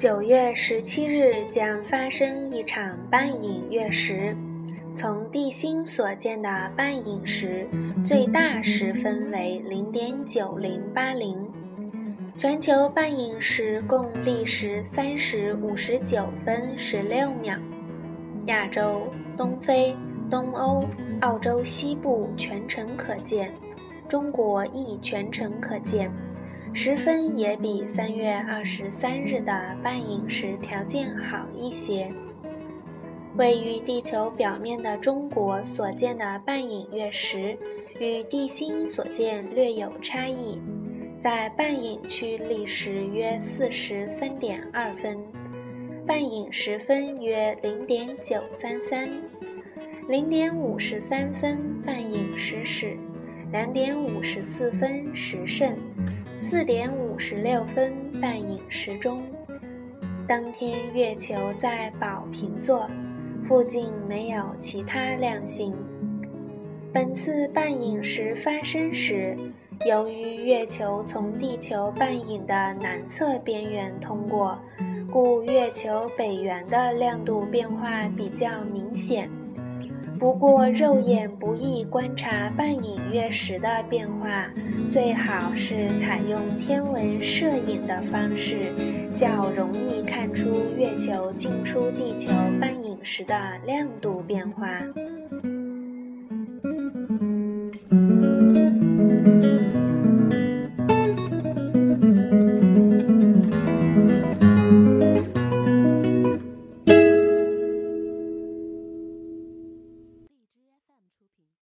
九月十七日将发生一场半影月食。从地心所见的半影时，最大时分为零点九零八零。全球半影时共历时三时五十九分十六秒。亚洲、东非、东欧、澳洲西部全程可见，中国亦全程可见。时分也比三月二十三日的半影时条件好一些。位于地球表面的中国所见的半影月食，与地心所见略有差异。在半影区历时约四时三点二分，半影时分约零点九三三，零点五十三分半影时始，两点五十四分时甚。四点五十六分半影时钟。当天月球在宝瓶座，附近没有其他亮星。本次半影时发生时，由于月球从地球半影的南侧边缘通过，故月球北缘的亮度变化比较明显。不过，肉眼不易观察半影月食的变化，最好是采用天文摄影的方式，较容易看出月球进出地球半影时的亮度变化。